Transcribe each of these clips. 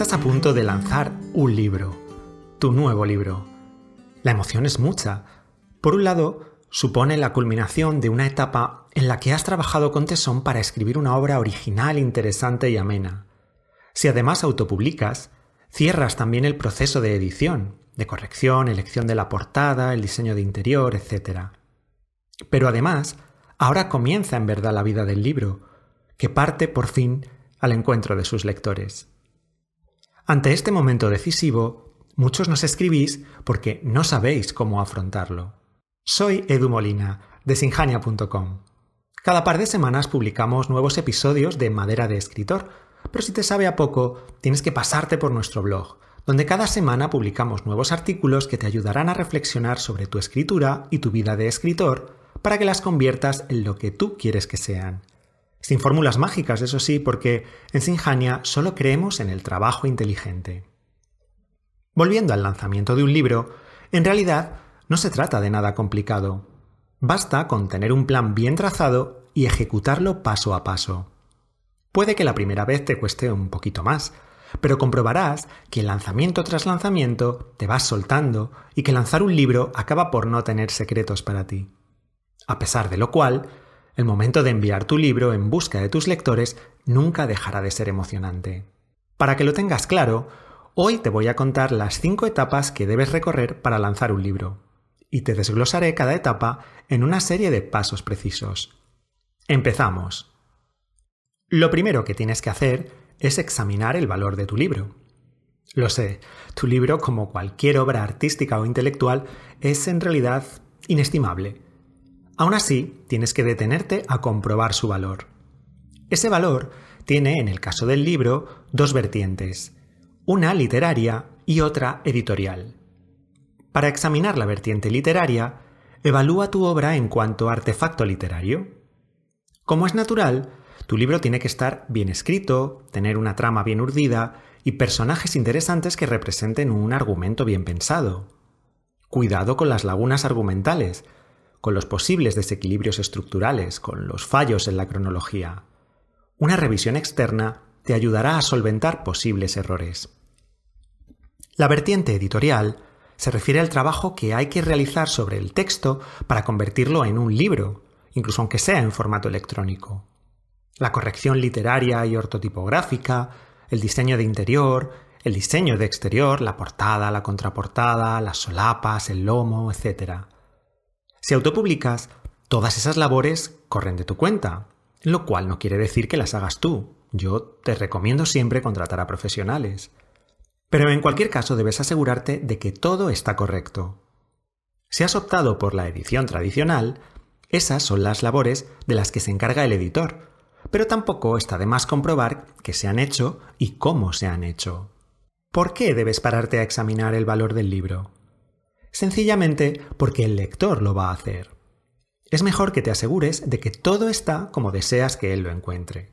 Estás a punto de lanzar un libro, tu nuevo libro. La emoción es mucha. Por un lado, supone la culminación de una etapa en la que has trabajado con tesón para escribir una obra original, interesante y amena. Si además autopublicas, cierras también el proceso de edición, de corrección, elección de la portada, el diseño de interior, etc. Pero además, ahora comienza en verdad la vida del libro, que parte por fin al encuentro de sus lectores. Ante este momento decisivo, muchos nos escribís porque no sabéis cómo afrontarlo. Soy Edu Molina, de sinjania.com. Cada par de semanas publicamos nuevos episodios de Madera de Escritor, pero si te sabe a poco, tienes que pasarte por nuestro blog, donde cada semana publicamos nuevos artículos que te ayudarán a reflexionar sobre tu escritura y tu vida de escritor para que las conviertas en lo que tú quieres que sean. Sin fórmulas mágicas, eso sí, porque en Sinjania solo creemos en el trabajo inteligente. Volviendo al lanzamiento de un libro, en realidad no se trata de nada complicado. Basta con tener un plan bien trazado y ejecutarlo paso a paso. Puede que la primera vez te cueste un poquito más, pero comprobarás que lanzamiento tras lanzamiento te vas soltando y que lanzar un libro acaba por no tener secretos para ti. A pesar de lo cual, el momento de enviar tu libro en busca de tus lectores nunca dejará de ser emocionante. Para que lo tengas claro, hoy te voy a contar las cinco etapas que debes recorrer para lanzar un libro, y te desglosaré cada etapa en una serie de pasos precisos. Empezamos. Lo primero que tienes que hacer es examinar el valor de tu libro. Lo sé, tu libro, como cualquier obra artística o intelectual, es en realidad inestimable Aún así, tienes que detenerte a comprobar su valor. Ese valor tiene, en el caso del libro, dos vertientes, una literaria y otra editorial. Para examinar la vertiente literaria, evalúa tu obra en cuanto a artefacto literario. Como es natural, tu libro tiene que estar bien escrito, tener una trama bien urdida y personajes interesantes que representen un argumento bien pensado. Cuidado con las lagunas argumentales, con los posibles desequilibrios estructurales, con los fallos en la cronología. Una revisión externa te ayudará a solventar posibles errores. La vertiente editorial se refiere al trabajo que hay que realizar sobre el texto para convertirlo en un libro, incluso aunque sea en formato electrónico. La corrección literaria y ortotipográfica, el diseño de interior, el diseño de exterior, la portada, la contraportada, las solapas, el lomo, etc. Si autopublicas, todas esas labores corren de tu cuenta, lo cual no quiere decir que las hagas tú. Yo te recomiendo siempre contratar a profesionales. Pero en cualquier caso debes asegurarte de que todo está correcto. Si has optado por la edición tradicional, esas son las labores de las que se encarga el editor, pero tampoco está de más comprobar que se han hecho y cómo se han hecho. ¿Por qué debes pararte a examinar el valor del libro? Sencillamente porque el lector lo va a hacer. Es mejor que te asegures de que todo está como deseas que él lo encuentre.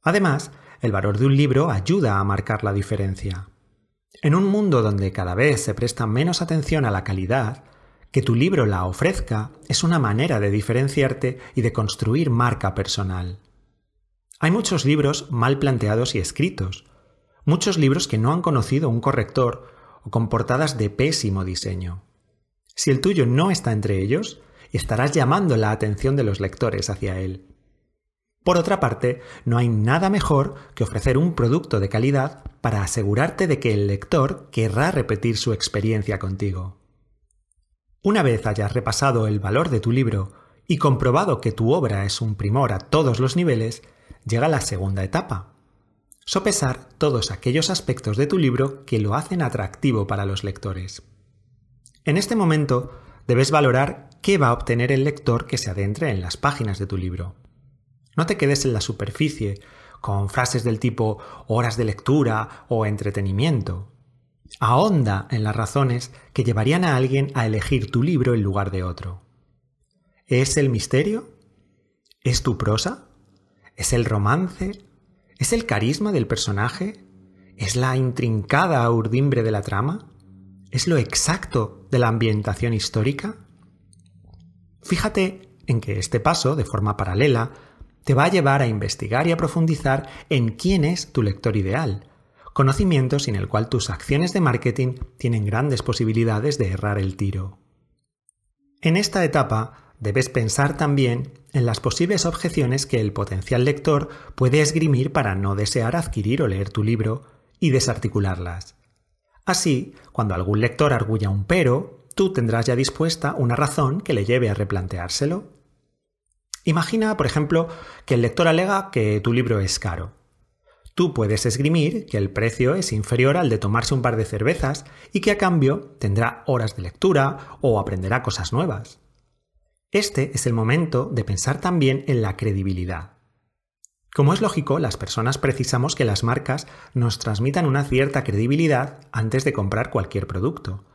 Además, el valor de un libro ayuda a marcar la diferencia. En un mundo donde cada vez se presta menos atención a la calidad, que tu libro la ofrezca es una manera de diferenciarte y de construir marca personal. Hay muchos libros mal planteados y escritos, muchos libros que no han conocido un corrector o con portadas de pésimo diseño. Si el tuyo no está entre ellos, estarás llamando la atención de los lectores hacia él. Por otra parte, no hay nada mejor que ofrecer un producto de calidad para asegurarte de que el lector querrá repetir su experiencia contigo. Una vez hayas repasado el valor de tu libro y comprobado que tu obra es un primor a todos los niveles, llega la segunda etapa, Sopesar todos aquellos aspectos de tu libro que lo hacen atractivo para los lectores. En este momento debes valorar qué va a obtener el lector que se adentre en las páginas de tu libro. No te quedes en la superficie con frases del tipo horas de lectura o entretenimiento. Ahonda en las razones que llevarían a alguien a elegir tu libro en lugar de otro. ¿Es el misterio? ¿Es tu prosa? ¿Es el romance ¿Es el carisma del personaje? ¿Es la intrincada urdimbre de la trama? ¿Es lo exacto de la ambientación histórica? Fíjate en que este paso, de forma paralela, te va a llevar a investigar y a profundizar en quién es tu lector ideal, conocimiento sin el cual tus acciones de marketing tienen grandes posibilidades de errar el tiro. En esta etapa debes pensar también en las posibles objeciones que el potencial lector puede esgrimir para no desear adquirir o leer tu libro y desarticularlas. Así, cuando algún lector arguya un pero, tú tendrás ya dispuesta una razón que le lleve a replanteárselo. Imagina, por ejemplo, que el lector alega que tu libro es caro. Tú puedes esgrimir que el precio es inferior al de tomarse un par de cervezas y que a cambio tendrá horas de lectura o aprenderá cosas nuevas. Este es el momento de pensar también en la credibilidad. Como es lógico, las personas precisamos que las marcas nos transmitan una cierta credibilidad antes de comprar cualquier producto.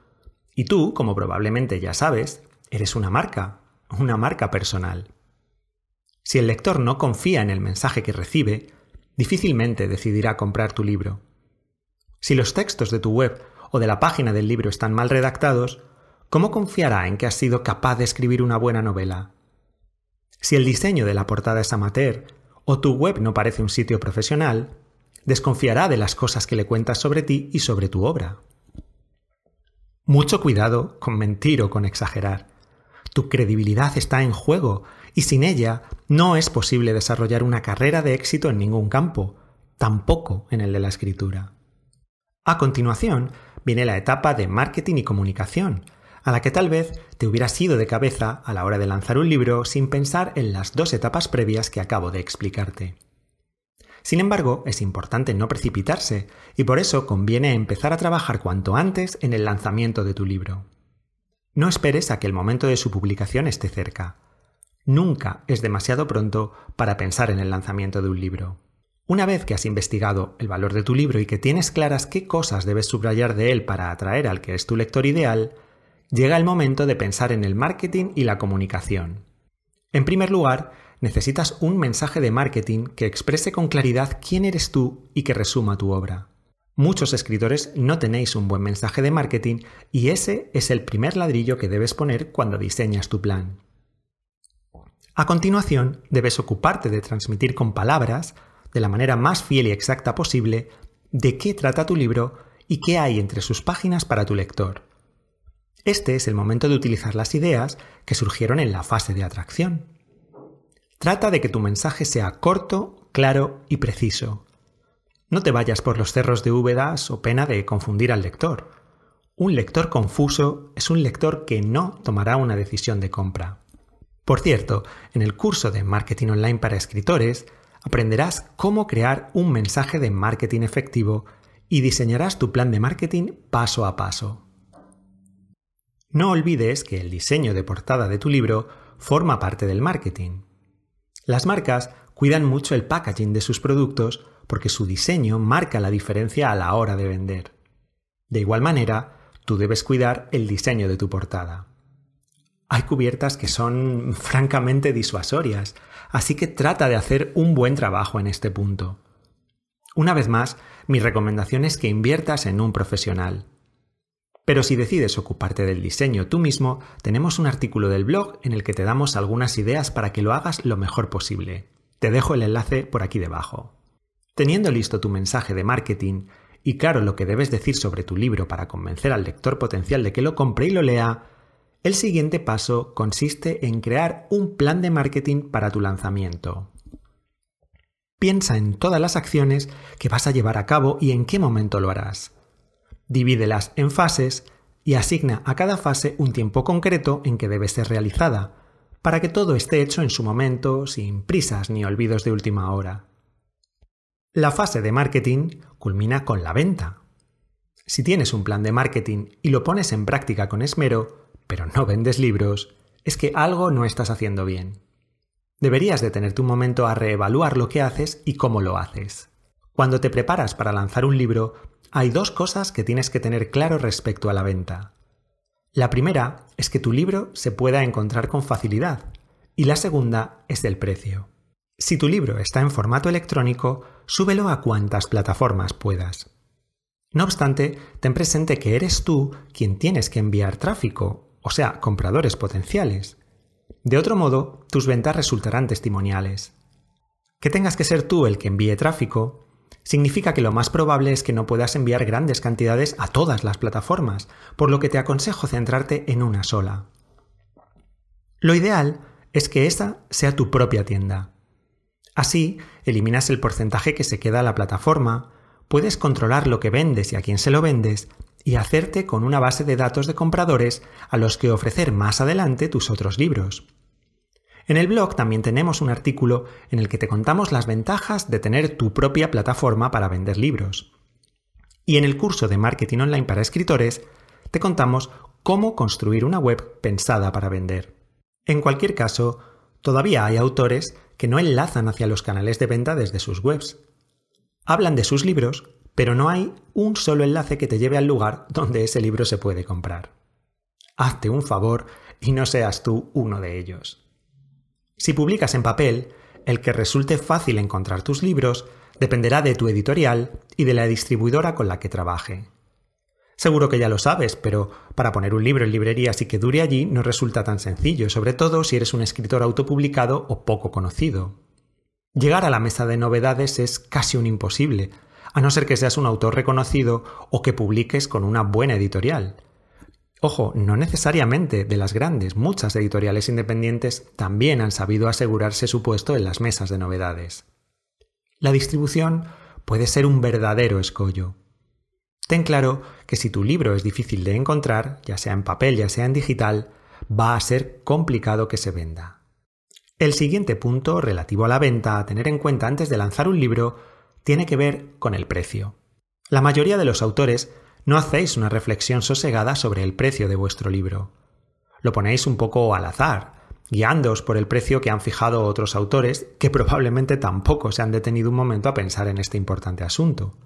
Y tú, como probablemente ya sabes, eres una marca, una marca personal. Si el lector no confía en el mensaje que recibe, difícilmente decidirá comprar tu libro. Si los textos de tu web o de la página del libro están mal redactados, ¿cómo confiará en que has sido capaz de escribir una buena novela? Si el diseño de la portada es amateur o tu web no parece un sitio profesional, desconfiará de las cosas que le cuentas sobre ti y sobre tu obra. Mucho cuidado con mentir o con exagerar. Tu credibilidad está en juego y sin ella no es posible desarrollar una carrera de éxito en ningún campo, tampoco en el de la escritura. A continuación viene la etapa de marketing y comunicación, a la que tal vez te hubieras ido de cabeza a la hora de lanzar un libro sin pensar en las dos etapas previas que acabo de explicarte. Sin embargo, es importante no precipitarse y por eso conviene empezar a trabajar cuanto antes en el lanzamiento de tu libro. No esperes a que el momento de su publicación esté cerca. Nunca es demasiado pronto para pensar en el lanzamiento de un libro. Una vez que has investigado el valor de tu libro y que tienes claras qué cosas debes subrayar de él para atraer al que es tu lector ideal, llega el momento de pensar en el marketing y la comunicación. En primer lugar, necesitas un mensaje de marketing que exprese con claridad quién eres tú y que resuma tu obra. Muchos escritores no tenéis un buen mensaje de marketing y ese es el primer ladrillo que debes poner cuando diseñas tu plan. A continuación, debes ocuparte de transmitir con palabras, de la manera más fiel y exacta posible, de qué trata tu libro y qué hay entre sus páginas para tu lector. Este es el momento de utilizar las ideas que surgieron en la fase de atracción. Trata de que tu mensaje sea corto, claro y preciso. No te vayas por los cerros de Úbedas o pena de confundir al lector. Un lector confuso es un lector que no tomará una decisión de compra. Por cierto, en el curso de Marketing Online para Escritores aprenderás cómo crear un mensaje de marketing efectivo y diseñarás tu plan de marketing paso a paso. No olvides que el diseño de portada de tu libro forma parte del marketing. Las marcas cuidan mucho el packaging de sus productos porque su diseño marca la diferencia a la hora de vender. De igual manera, tú debes cuidar el diseño de tu portada. Hay cubiertas que son francamente disuasorias, así que trata de hacer un buen trabajo en este punto. Una vez más, mi recomendación es que inviertas en un profesional. Pero si decides ocuparte del diseño tú mismo, tenemos un artículo del blog en el que te damos algunas ideas para que lo hagas lo mejor posible. Te dejo el enlace por aquí debajo. Teniendo listo tu mensaje de marketing y claro lo que debes decir sobre tu libro para convencer al lector potencial de que lo compre y lo lea, el siguiente paso consiste en crear un plan de marketing para tu lanzamiento. Piensa en todas las acciones que vas a llevar a cabo y en qué momento lo harás. Divídelas en fases y asigna a cada fase un tiempo concreto en que debe ser realizada, para que todo esté hecho en su momento, sin prisas ni olvidos de última hora. La fase de marketing culmina con la venta. Si tienes un plan de marketing y lo pones en práctica con esmero, pero no vendes libros, es que algo no estás haciendo bien. Deberías detenerte un momento a reevaluar lo que haces y cómo lo haces. Cuando te preparas para lanzar un libro, hay dos cosas que tienes que tener claro respecto a la venta. La primera es que tu libro se pueda encontrar con facilidad y la segunda es el precio. Si tu libro está en formato electrónico, súbelo a cuantas plataformas puedas. No obstante, ten presente que eres tú quien tienes que enviar tráfico, o sea, compradores potenciales. De otro modo, tus ventas resultarán testimoniales. Que tengas que ser tú el que envíe tráfico significa que lo más probable es que no puedas enviar grandes cantidades a todas las plataformas, por lo que te aconsejo centrarte en una sola. Lo ideal es que esa sea tu propia tienda. Así, eliminas el porcentaje que se queda a la plataforma, puedes controlar lo que vendes y a quién se lo vendes, y hacerte con una base de datos de compradores a los que ofrecer más adelante tus otros libros. En el blog también tenemos un artículo en el que te contamos las ventajas de tener tu propia plataforma para vender libros. Y en el curso de Marketing Online para escritores te contamos cómo construir una web pensada para vender. En cualquier caso, todavía hay autores que no enlazan hacia los canales de venta desde sus webs. Hablan de sus libros, pero no hay un solo enlace que te lleve al lugar donde ese libro se puede comprar. Hazte un favor y no seas tú uno de ellos. Si publicas en papel, el que resulte fácil encontrar tus libros dependerá de tu editorial y de la distribuidora con la que trabaje. Seguro que ya lo sabes, pero para poner un libro en librerías y que dure allí no resulta tan sencillo, sobre todo si eres un escritor autopublicado o poco conocido. Llegar a la mesa de novedades es casi un imposible, a no ser que seas un autor reconocido o que publiques con una buena editorial. Ojo, no necesariamente de las grandes, muchas editoriales independientes también han sabido asegurarse su puesto en las mesas de novedades. La distribución puede ser un verdadero escollo. Ten claro que si tu libro es difícil de encontrar, ya sea en papel, ya sea en digital, va a ser complicado que se venda. El siguiente punto relativo a la venta a tener en cuenta antes de lanzar un libro tiene que ver con el precio. La mayoría de los autores no hacéis una reflexión sosegada sobre el precio de vuestro libro. Lo ponéis un poco al azar, guiándoos por el precio que han fijado otros autores que probablemente tampoco se han detenido un momento a pensar en este importante asunto.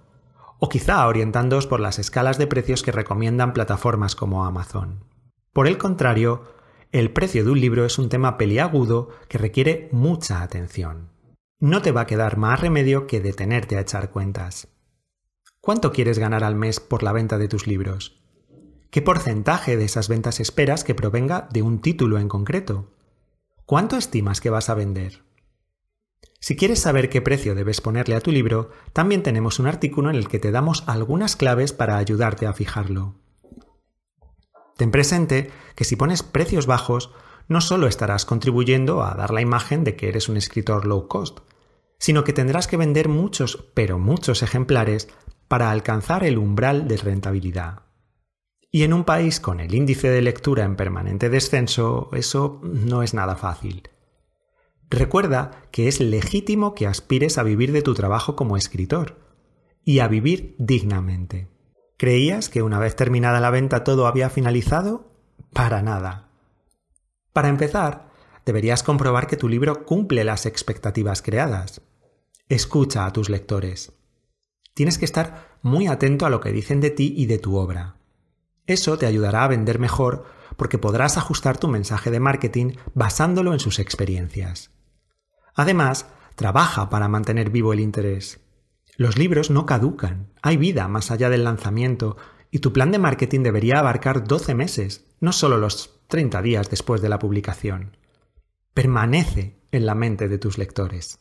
O quizá orientándoos por las escalas de precios que recomiendan plataformas como Amazon. Por el contrario, el precio de un libro es un tema peliagudo que requiere mucha atención no te va a quedar más remedio que detenerte a echar cuentas. ¿Cuánto quieres ganar al mes por la venta de tus libros? ¿Qué porcentaje de esas ventas esperas que provenga de un título en concreto? ¿Cuánto estimas que vas a vender? Si quieres saber qué precio debes ponerle a tu libro, también tenemos un artículo en el que te damos algunas claves para ayudarte a fijarlo. Ten presente que si pones precios bajos, no solo estarás contribuyendo a dar la imagen de que eres un escritor low cost, sino que tendrás que vender muchos, pero muchos ejemplares para alcanzar el umbral de rentabilidad. Y en un país con el índice de lectura en permanente descenso, eso no es nada fácil. Recuerda que es legítimo que aspires a vivir de tu trabajo como escritor y a vivir dignamente. ¿Creías que una vez terminada la venta todo había finalizado? Para nada. Para empezar, deberías comprobar que tu libro cumple las expectativas creadas. Escucha a tus lectores. Tienes que estar muy atento a lo que dicen de ti y de tu obra. Eso te ayudará a vender mejor porque podrás ajustar tu mensaje de marketing basándolo en sus experiencias. Además, trabaja para mantener vivo el interés. Los libros no caducan, hay vida más allá del lanzamiento y tu plan de marketing debería abarcar 12 meses, no solo los 30 días después de la publicación. Permanece en la mente de tus lectores.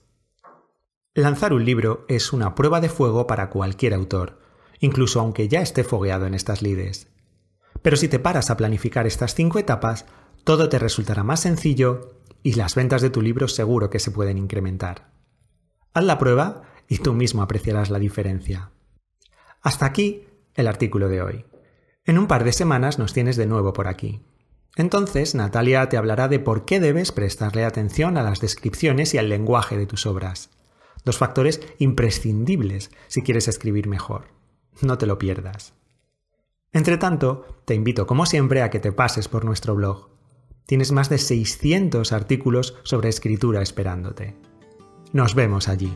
Lanzar un libro es una prueba de fuego para cualquier autor, incluso aunque ya esté fogueado en estas lides. Pero si te paras a planificar estas cinco etapas, todo te resultará más sencillo y las ventas de tu libro seguro que se pueden incrementar. Haz la prueba y tú mismo apreciarás la diferencia. Hasta aquí el artículo de hoy. En un par de semanas nos tienes de nuevo por aquí. Entonces Natalia te hablará de por qué debes prestarle atención a las descripciones y al lenguaje de tus obras. Dos factores imprescindibles si quieres escribir mejor. No te lo pierdas. Entre tanto, te invito como siempre a que te pases por nuestro blog. Tienes más de 600 artículos sobre escritura esperándote. Nos vemos allí.